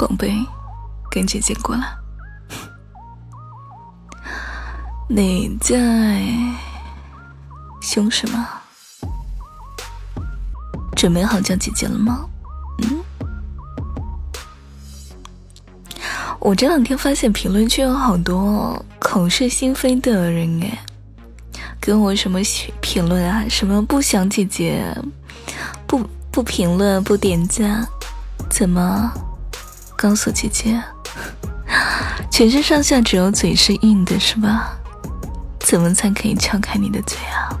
宝贝，跟姐姐过来。你在凶什么？准备好叫姐姐了吗？嗯。我这两天发现评论区有好多口是心非的人哎，跟我什么评论啊，什么不想姐姐，不不评论不点赞，怎么告诉姐姐？全身上下只有嘴是硬的，是吧？怎么才可以撬开你的嘴啊？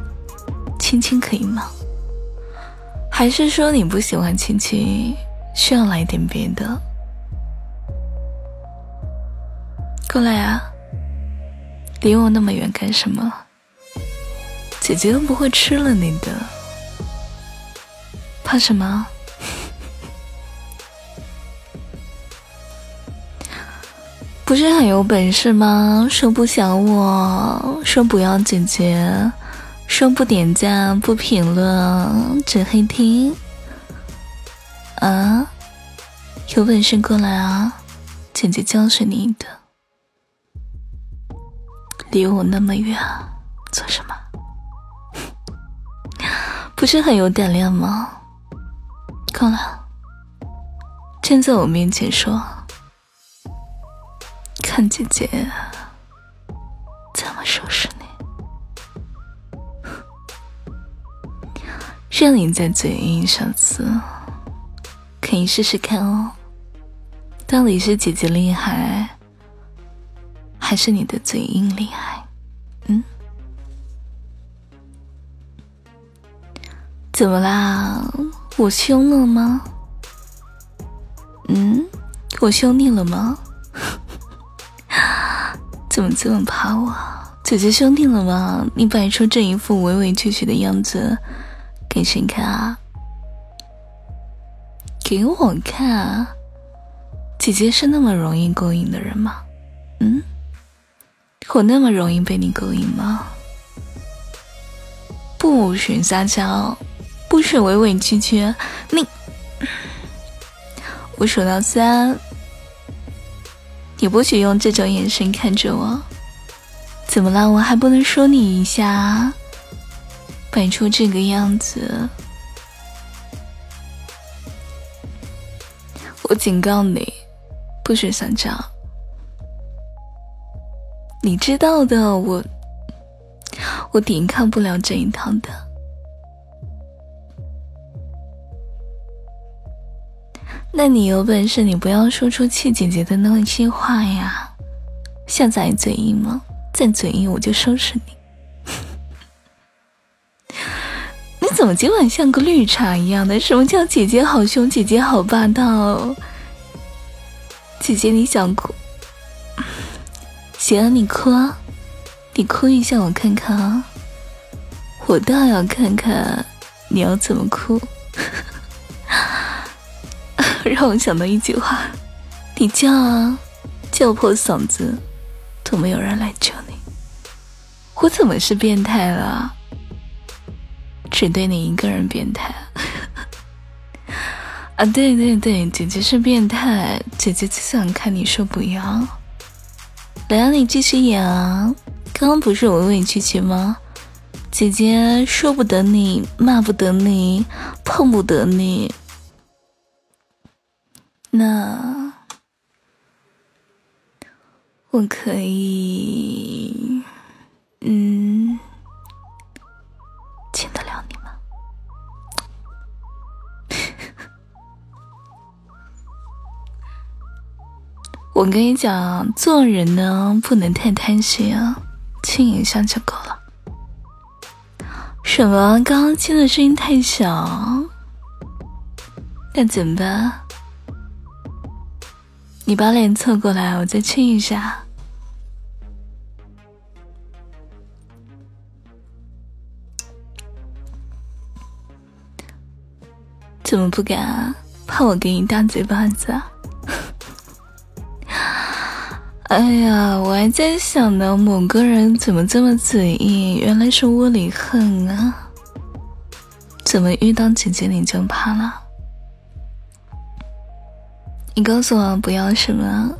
亲亲可以吗？还是说你不喜欢亲亲，需要来点别的？过来啊！离我那么远干什么？姐姐又不会吃了你的，怕什么？不是很有本事吗？说不想我，说不要姐姐，说不点赞不评论，只黑听。啊！有本事过来啊！姐姐教训你的。离我那么远，做什么？不是很有胆量吗？够了，站在我面前说，看姐姐怎么收拾你。让你在嘴硬，小子，可以试试看哦。到底是姐姐厉害？还是你的嘴硬厉害，嗯？怎么啦？我凶了吗？嗯？我凶你了吗？怎么这么怕我？姐姐凶你了吗？你摆出这一副委委屈屈的样子给谁看啊？给我看？姐姐是那么容易勾引的人吗？嗯？我那么容易被你勾引吗？不许撒娇，不许委委屈屈。你，我数到三，你不许用这种眼神看着我。怎么了？我还不能说你一下？摆出这个样子，我警告你，不许撒娇。你知道的，我我抵抗不了这一套的。那你有本事，你不要说出气姐姐的那些话呀！现在嘴硬吗？再嘴硬，我就收拾你！你怎么今晚像个绿茶一样的？什么叫姐姐好凶？姐姐好霸道？姐姐你想哭？行，你哭，你哭一下，我看看啊！我倒要看看你要怎么哭。让我想到一句话：你叫啊，叫破嗓子都没有人来救你。我怎么是变态了？只对你一个人变态？啊，对对对，姐姐是变态，姐姐只想看你说不要。来啊，你继续演啊！刚刚不是委委屈屈吗？姐姐说不得你，骂不得你，碰不得你，那我可以，嗯，亲得了你吗？我跟你讲，做人呢不能太贪心啊，亲一下就够了。什么？刚刚亲的声音太小，那怎么办？你把脸凑过来，我再亲一下。怎么不敢啊？怕我给你大嘴巴子啊？哎呀，我还在想呢，某个人怎么这么嘴硬？原来是窝里横啊！怎么遇到姐姐你就怕了？你告诉我不要什么？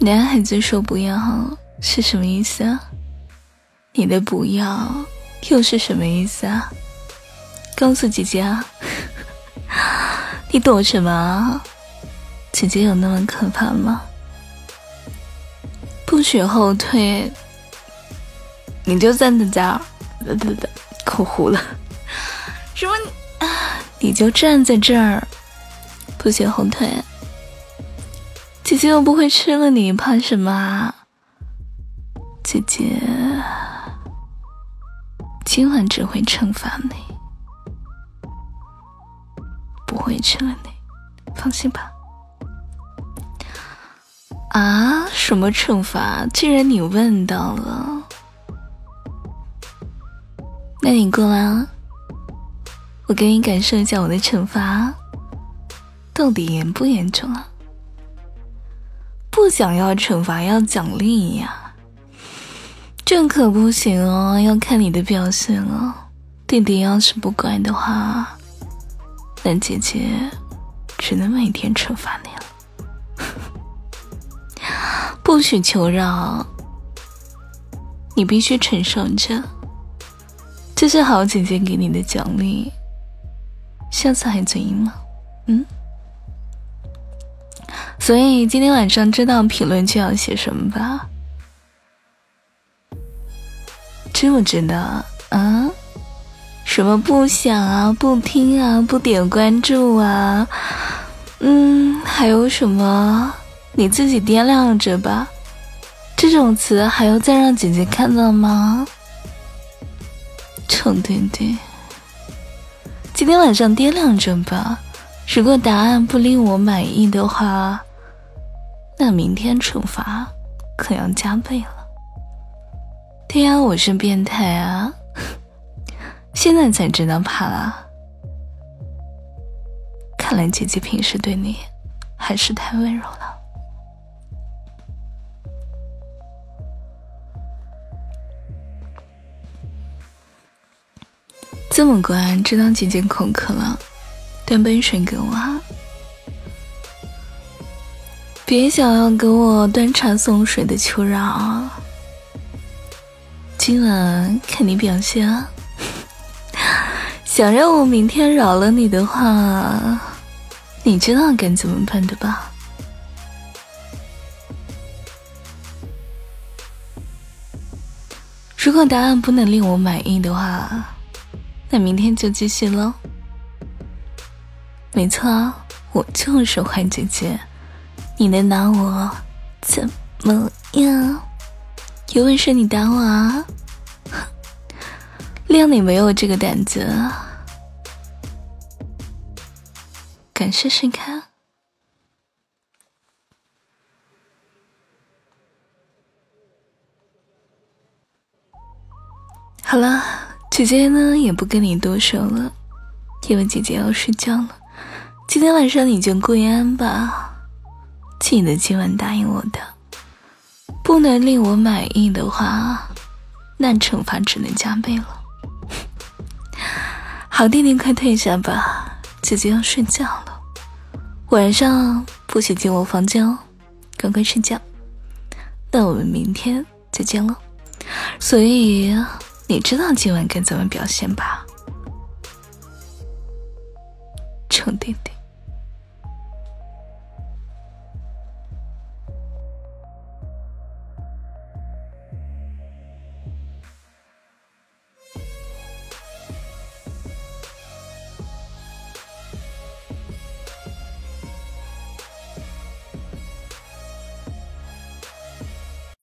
男孩子说不要是什么意思啊？你的不要又是什么意思啊？告诉姐姐啊！你躲什么？姐姐有那么可怕吗？不许后退！你就站在这儿，对对对，口糊了。什么？你就站在这儿，不许后退。姐姐又不会吃了你，怕什么？姐姐今晚只会惩罚你，不会吃了你，放心吧。啊？什么惩罚？既然你问到了，那你过来啊，我给你感受一下我的惩罚到底严不严重啊？不想要惩罚，要奖励呀，这可不行哦，要看你的表现哦。弟弟要是不乖的话，那姐姐只能每天惩罚你了。不许求饶，你必须承受着，这是好姐姐给你的奖励。下次还嘴硬吗？嗯。所以今天晚上知道评论区要写什么吧？知不知道？啊？什么不想啊？不听啊？不点关注啊？嗯，还有什么？你自己掂量着吧，这种词还要再让姐姐看到吗？臭弟弟，今天晚上掂量着吧。如果答案不令我满意的话，那明天惩罚可要加倍了。对呀，我是变态啊，现在才知道怕了。看来姐姐平时对你还是太温柔了。这么乖，知道姐姐口渴了，端杯水给我啊！别想要给我端茶送水的求饶，今晚看你表现！想让我明天饶了你的话，你知道该怎么办的吧？如果答案不能令我满意的话，那明天就继续喽。没错，我就是坏姐姐，你能拿我怎么样？有本事你打我啊！谅你没有这个胆子，敢试试看？好了。姐姐呢也不跟你多说了，因为姐姐要睡觉了。今天晚上你就跪安吧，记得今晚答应我的。不能令我满意的话，那惩罚只能加倍了。好弟弟，快退下吧，姐姐要睡觉了。晚上不许进我房间哦，乖乖睡觉。那我们明天再见了。所以。你知道今晚该怎么表现吧，臭弟弟。